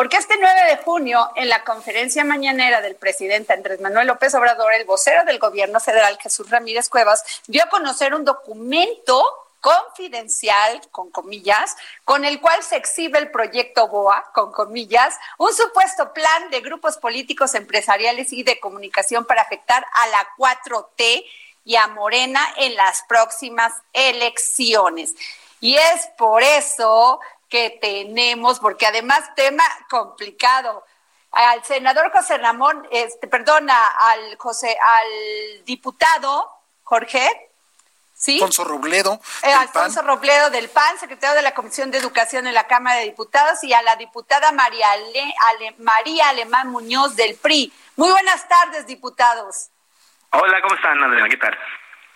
Porque este 9 de junio, en la conferencia mañanera del presidente Andrés Manuel López Obrador, el vocero del gobierno federal, Jesús Ramírez Cuevas, dio a conocer un documento confidencial, con comillas, con el cual se exhibe el proyecto BOA, con comillas, un supuesto plan de grupos políticos, empresariales y de comunicación para afectar a la 4T y a Morena en las próximas elecciones. Y es por eso que tenemos, porque además tema complicado, al senador José Ramón, este, perdona, al José, al diputado Jorge ¿Sí? Alfonso Robledo. Eh, Alfonso Robledo del PAN, secretario de la Comisión de Educación en la Cámara de Diputados, y a la diputada María, María Alemán Muñoz del PRI. Muy buenas tardes, diputados. Hola, ¿cómo están, Adriana? ¿Qué tal?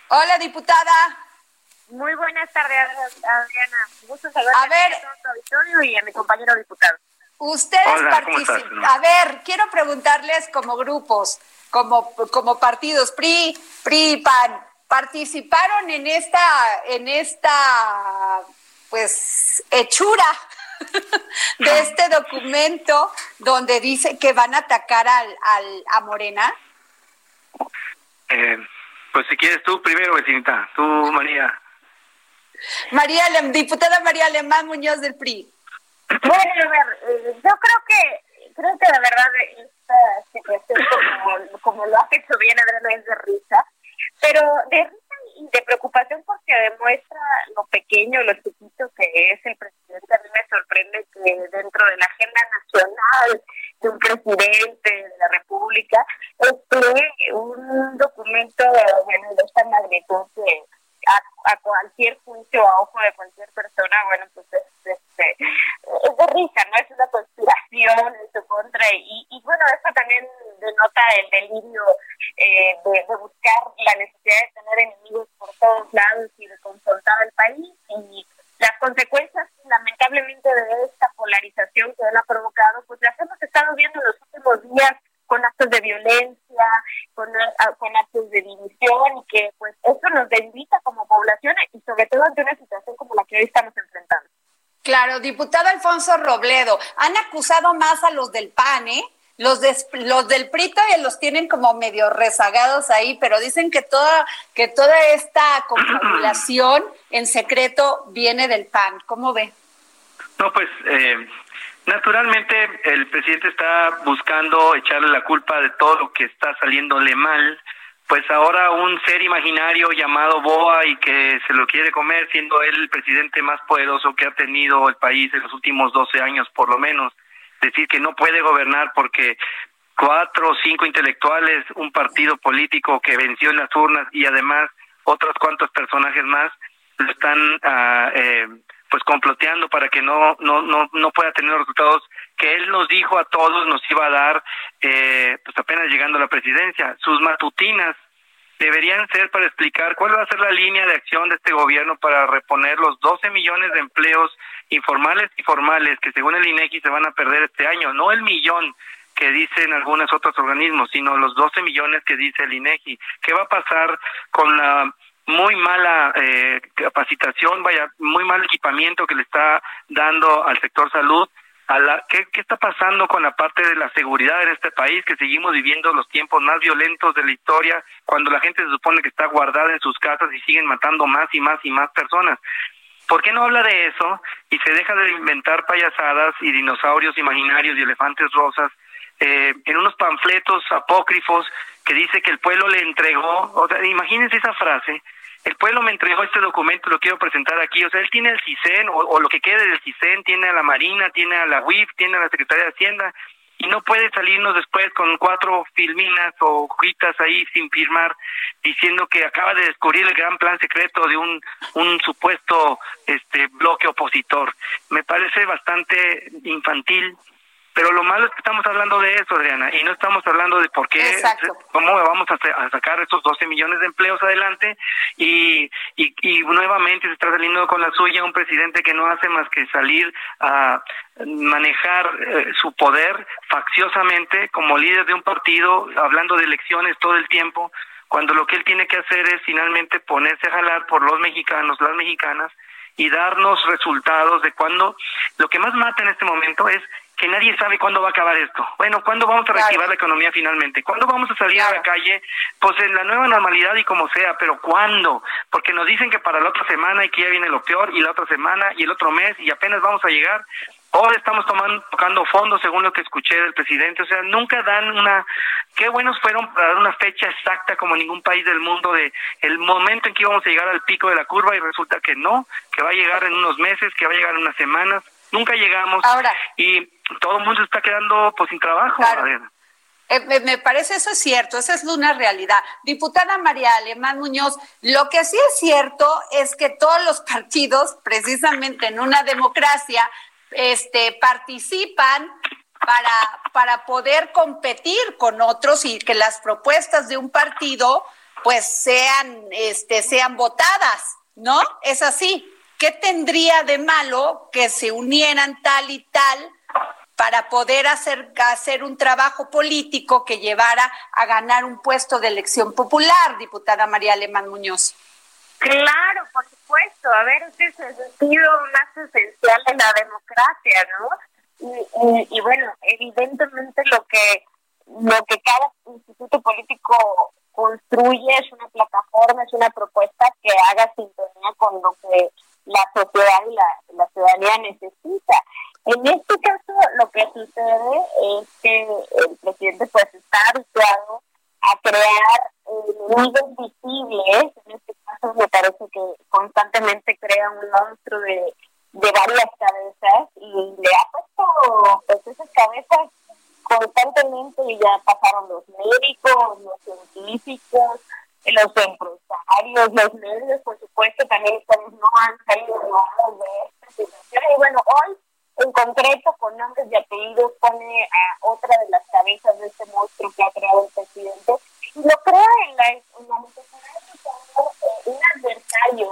Hola, diputada. Muy buenas tardes, Adriana. Gusto saludar a, ver, a tu auditorio y a mi compañero diputado. Ustedes participan. A ver, quiero preguntarles como grupos, como, como partidos, PRI, PRI, PAN participaron en esta, en esta, pues, hechura de este documento donde dice que van a atacar al, al a Morena? Eh, pues si quieres tú primero, vecinita, tú, María. María, diputada María Alemán Muñoz del PRI. Bueno, a ver, eh, yo creo que, creo que la verdad esta situación, como, lo ha hecho bien Adriana, es de risa pero de risa y de preocupación porque demuestra lo pequeño, lo chiquito que es el presidente. A mí me sorprende que dentro de la agenda nacional de un presidente de la República esté un documento bueno, de esta magnitud que a, cualquier juicio, a ojo de cualquier persona, bueno, pues es, este, es de risa, ¿no? Es una conspiración en su contra y, y bueno, eso también denota el delirio eh, de, buscar la necesidad de tener enemigos por todos lados y de confrontar al país y las consecuencias lamentablemente de esta polarización que él ha provocado, pues las hemos estado viendo en los últimos días con actos de violencia, con, con actos de división y que pues eso nos debilita como población y sobre todo ante una situación como la que hoy estamos enfrentando. Claro, diputado Alfonso Robledo, han acusado más a los del PAN, ¿eh? Los, los del PRI todavía los tienen como medio rezagados ahí, pero dicen que toda, que toda esta confabulación en secreto viene del PAN. ¿Cómo ve? No, pues eh, naturalmente el presidente está buscando echarle la culpa de todo lo que está saliéndole mal. Pues ahora un ser imaginario llamado Boa y que se lo quiere comer, siendo él el presidente más poderoso que ha tenido el país en los últimos 12 años, por lo menos. Decir que no puede gobernar porque cuatro o cinco intelectuales, un partido político que venció en las urnas y además otros cuantos personajes más lo están ah, eh, pues comploteando para que no no no no pueda tener resultados que él nos dijo a todos nos iba a dar eh, pues apenas llegando a la presidencia sus matutinas deberían ser para explicar cuál va a ser la línea de acción de este gobierno para reponer los 12 millones de empleos informales y formales que según el INEGI se van a perder este año, no el millón que dicen algunos otros organismos, sino los 12 millones que dice el INEGI. ¿Qué va a pasar con la muy mala eh, capacitación, vaya, muy mal equipamiento que le está dando al sector salud? A la, ¿qué, ¿Qué está pasando con la parte de la seguridad en este país? Que seguimos viviendo los tiempos más violentos de la historia, cuando la gente se supone que está guardada en sus casas y siguen matando más y más y más personas. ¿Por qué no habla de eso y se deja de inventar payasadas y dinosaurios imaginarios y elefantes rosas eh, en unos panfletos apócrifos que dice que el pueblo le entregó? O sea, imagínense esa frase. El pueblo me entregó este documento, lo quiero presentar aquí. O sea, él tiene el CISEN o, lo que quede del CISEN, tiene a la Marina, tiene a la UIF, tiene a la Secretaría de Hacienda y no puede salirnos después con cuatro filminas o hojitas ahí sin firmar diciendo que acaba de descubrir el gran plan secreto de un, un supuesto este bloque opositor. Me parece bastante infantil pero lo malo es que estamos hablando de eso, Adriana, y no estamos hablando de por qué, cómo vamos a, sacar estos 12 millones de empleos adelante y, y, y, nuevamente se está saliendo con la suya un presidente que no hace más que salir a manejar eh, su poder facciosamente como líder de un partido, hablando de elecciones todo el tiempo, cuando lo que él tiene que hacer es finalmente ponerse a jalar por los mexicanos, las mexicanas, y darnos resultados de cuando lo que más mata en este momento es que nadie sabe cuándo va a acabar esto. Bueno, ¿cuándo vamos a reactivar la economía finalmente? ¿Cuándo vamos a salir a la calle? Pues en la nueva normalidad y como sea, pero ¿cuándo? Porque nos dicen que para la otra semana y que ya viene lo peor y la otra semana y el otro mes y apenas vamos a llegar. Ahora estamos tomando, tocando fondo según lo que escuché del presidente. O sea, nunca dan una... Qué buenos fueron para dar una fecha exacta como ningún país del mundo de el momento en que íbamos a llegar al pico de la curva y resulta que no, que va a llegar en unos meses, que va a llegar en unas semanas. Nunca llegamos. Ahora, y todo el mundo está quedando pues sin trabajo. Eh, me, parece eso es cierto, esa es una realidad. Diputada María Alemán Muñoz, lo que sí es cierto es que todos los partidos, precisamente en una democracia, este, participan para, para poder competir con otros y que las propuestas de un partido pues sean, este, sean votadas, ¿no? Es así. ¿Qué tendría de malo que se unieran tal y tal para poder hacer, hacer un trabajo político que llevara a ganar un puesto de elección popular, diputada María Alemán Muñoz. Claro, por supuesto. A ver, ese es el sentido más esencial de la democracia, ¿no? Y, y, bueno, evidentemente lo que lo que cada instituto político construye es una plataforma, es una propuesta que haga sintonía con lo que la sociedad y la, la ciudadanía necesita. En este caso, lo que sucede es que el presidente pues está habituado a crear enemigos visibles. En este caso, me parece que constantemente crea un monstruo de, de varias cabezas y le ha puesto pues, esas cabezas constantemente y ya pasaron los médicos, los científicos, los empresarios, los medios, por supuesto, también ustedes no han salido de esta situación. Y bueno, hoy en concreto, con nombres y pone a otra de las cabezas de este monstruo que ha creado el presidente. Y lo crea en la, en la necesidad eh, un adversario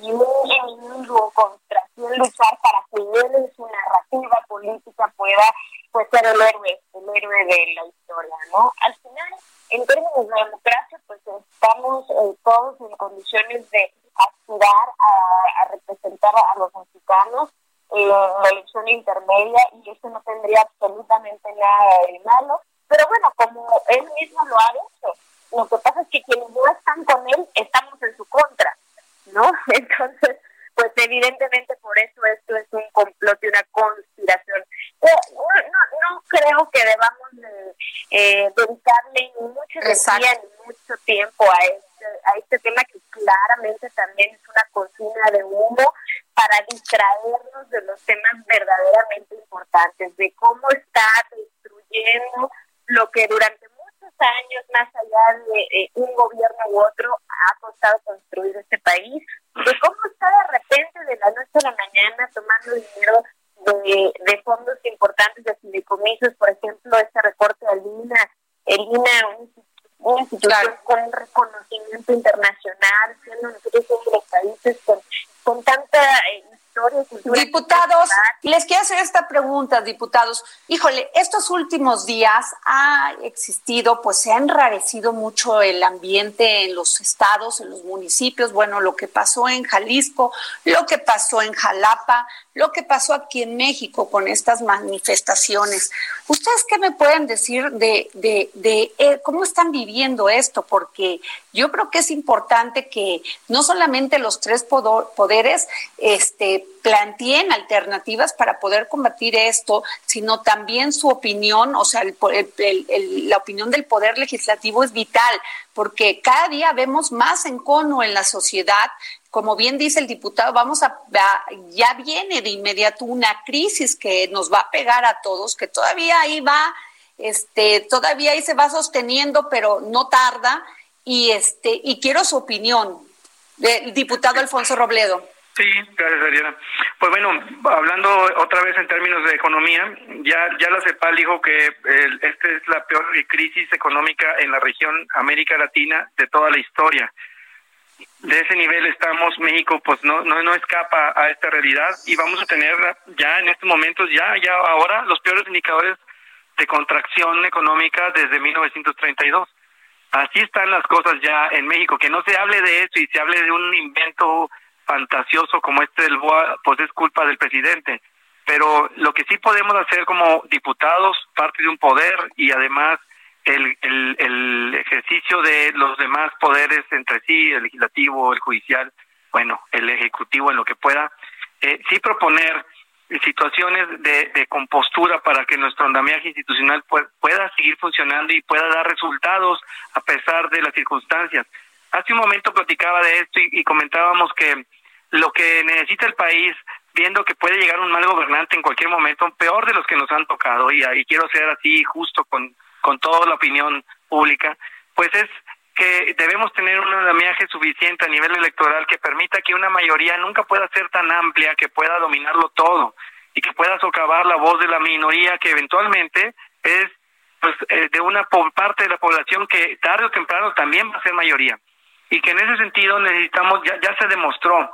y un enemigo contra quien luchar para que él en su narrativa política pueda pues, ser el héroe, el héroe de la historia, ¿no? Al final, en términos de democracia, pues estamos eh, todos en condiciones de aspirar a, a representar a los mexicanos la elección intermedia y eso no tendría absolutamente nada de malo. Pero bueno, como él mismo lo ha hecho, lo que pasa es que quienes no están con él estamos en su contra, ¿no? Entonces, pues evidentemente por eso esto es un complot y una conspiración. No, no, no creo que debamos eh, dedicarle ni mucha energía ni mucho tiempo a este, a este tema que claramente también es una cocina de humo para distraernos de los temas verdaderamente importantes, de cómo está destruyendo lo que durante muchos años, más allá de un gobierno u otro, ha costado construir este país, de cómo está de repente de la noche a la mañana tomando dinero de, de fondos importantes de fideicomisos, por ejemplo, este recorte de Lina, el INA, una institución con reconocimiento internacional, siendo nosotros uno de los países con con tanta Diputados, les quiero hacer esta pregunta, diputados. Híjole, estos últimos días ha existido, pues se ha enrarecido mucho el ambiente en los estados, en los municipios. Bueno, lo que pasó en Jalisco, lo que pasó en Jalapa, lo que pasó aquí en México con estas manifestaciones. ¿Ustedes qué me pueden decir de, de, de eh, cómo están viviendo esto? Porque yo creo que es importante que no solamente los tres poderes este, planteen alternativas para poder combatir esto, sino también su opinión, o sea, la opinión del poder legislativo es vital, porque cada día vemos más encono en la sociedad. Como bien dice el diputado, vamos a, ya viene de inmediato una crisis que nos va a pegar a todos, que todavía ahí va este, todavía ahí se va sosteniendo, pero no tarda, y este, y quiero su opinión, del diputado Alfonso Robledo. Sí, gracias, Ariana. Pues bueno, hablando otra vez en términos de economía, ya ya la CEPAL dijo que esta es la peor crisis económica en la región América Latina de toda la historia. De ese nivel estamos, México pues no, no, no escapa a esta realidad y vamos a tener ya en estos momentos, ya, ya ahora, los peores indicadores de contracción económica desde 1932. Así están las cosas ya en México, que no se hable de eso y se hable de un invento fantasioso como este del BOA, pues es culpa del presidente. Pero lo que sí podemos hacer como diputados, parte de un poder y además el, el, el ejercicio de los demás poderes entre sí, el legislativo, el judicial, bueno, el ejecutivo en lo que pueda, eh, sí proponer situaciones de, de, compostura para que nuestro andamiaje institucional pueda seguir funcionando y pueda dar resultados a pesar de las circunstancias. Hace un momento platicaba de esto y, comentábamos que lo que necesita el país, viendo que puede llegar un mal gobernante en cualquier momento, peor de los que nos han tocado, y, quiero ser así justo con, con toda la opinión pública, pues es que debemos tener un andamiaje suficiente a nivel electoral que permita que una mayoría nunca pueda ser tan amplia que pueda dominarlo todo y que pueda socavar la voz de la minoría que eventualmente es pues eh, de una parte de la población que tarde o temprano también va a ser mayoría y que en ese sentido necesitamos, ya, ya se demostró,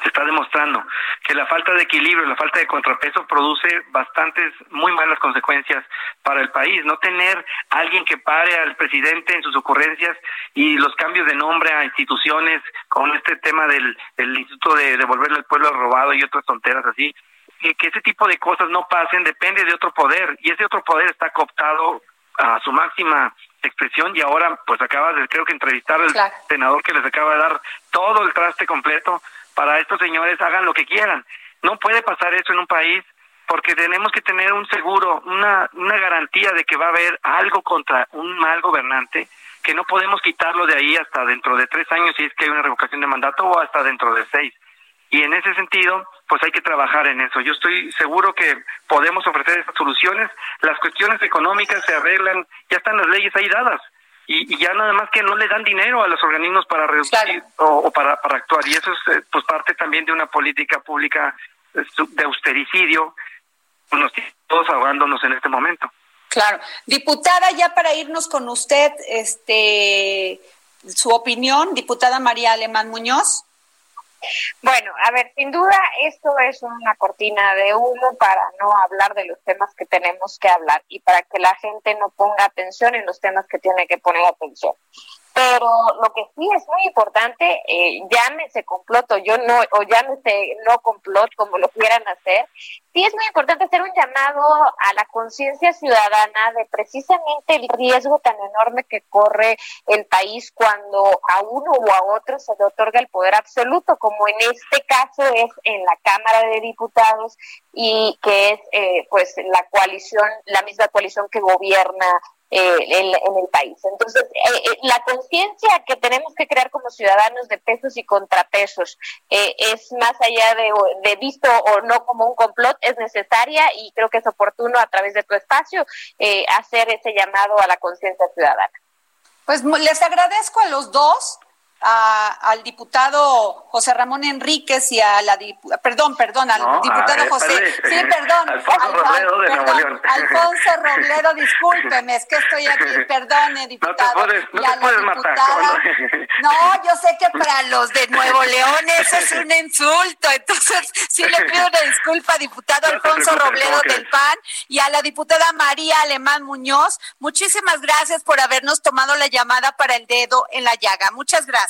se está demostrando que la falta de equilibrio, la falta de contrapeso produce bastantes muy malas consecuencias para el país. No tener alguien que pare al presidente en sus ocurrencias y los cambios de nombre a instituciones con este tema del, del Instituto de devolverle al pueblo robado y otras tonteras así, que, que ese tipo de cosas no pasen depende de otro poder y ese otro poder está cooptado a su máxima expresión y ahora pues acaba de creo que entrevistar al senador que les acaba de dar todo el traste completo para estos señores hagan lo que quieran. No puede pasar eso en un país porque tenemos que tener un seguro, una, una garantía de que va a haber algo contra un mal gobernante que no podemos quitarlo de ahí hasta dentro de tres años si es que hay una revocación de mandato o hasta dentro de seis. Y en ese sentido, pues hay que trabajar en eso. Yo estoy seguro que podemos ofrecer estas soluciones. Las cuestiones económicas se arreglan, ya están las leyes ahí dadas. Y, ya nada más que no le dan dinero a los organismos para reducir o, para, para actuar. Y eso es eh, pues parte también de una política pública eh, de austericidio, nos todos ahogándonos en este momento. Claro. Diputada, ya para irnos con usted, este, su opinión, diputada María Alemán Muñoz. Bueno, a ver, sin duda esto es una cortina de humo para no hablar de los temas que tenemos que hablar y para que la gente no ponga atención en los temas que tiene que poner atención. Pero lo que sí es muy importante, eh, llámese comploto, yo no, o llámese no complot, como lo quieran hacer, sí es muy importante hacer un llamado a la conciencia ciudadana de precisamente el riesgo tan enorme que corre el país cuando a uno o a otro se le otorga el poder absoluto, como en este caso es en la Cámara de Diputados y que es eh, pues la coalición, la misma coalición que gobierna eh, en, el país. Entonces, eh, eh, la conciencia que tenemos que crear como ciudadanos de pesos y contrapesos es más allá de, de, visto o no como un complot, es necesaria y creo que es oportuno a través de tu espacio hacer ese llamado a la conciencia ciudadana. Pues les agradezco a los dos al diputado José Ramón Enríquez y a la perdón, perdón, al diputado José, sí, perdón, Alfonso Robledo de Nuevo León. Alfonso Robledo, discúlpeme, es que estoy aquí, perdone, diputado. No te puedes, no te puedes matar. No, yo sé que para los de Nuevo León eso es un insulto, entonces sí le pido una disculpa, diputado Alfonso Robledo del PAN y a la diputada María Alemán Muñoz, muchísimas gracias por habernos tomado la llamada para el dedo en la llaga. Muchas gracias.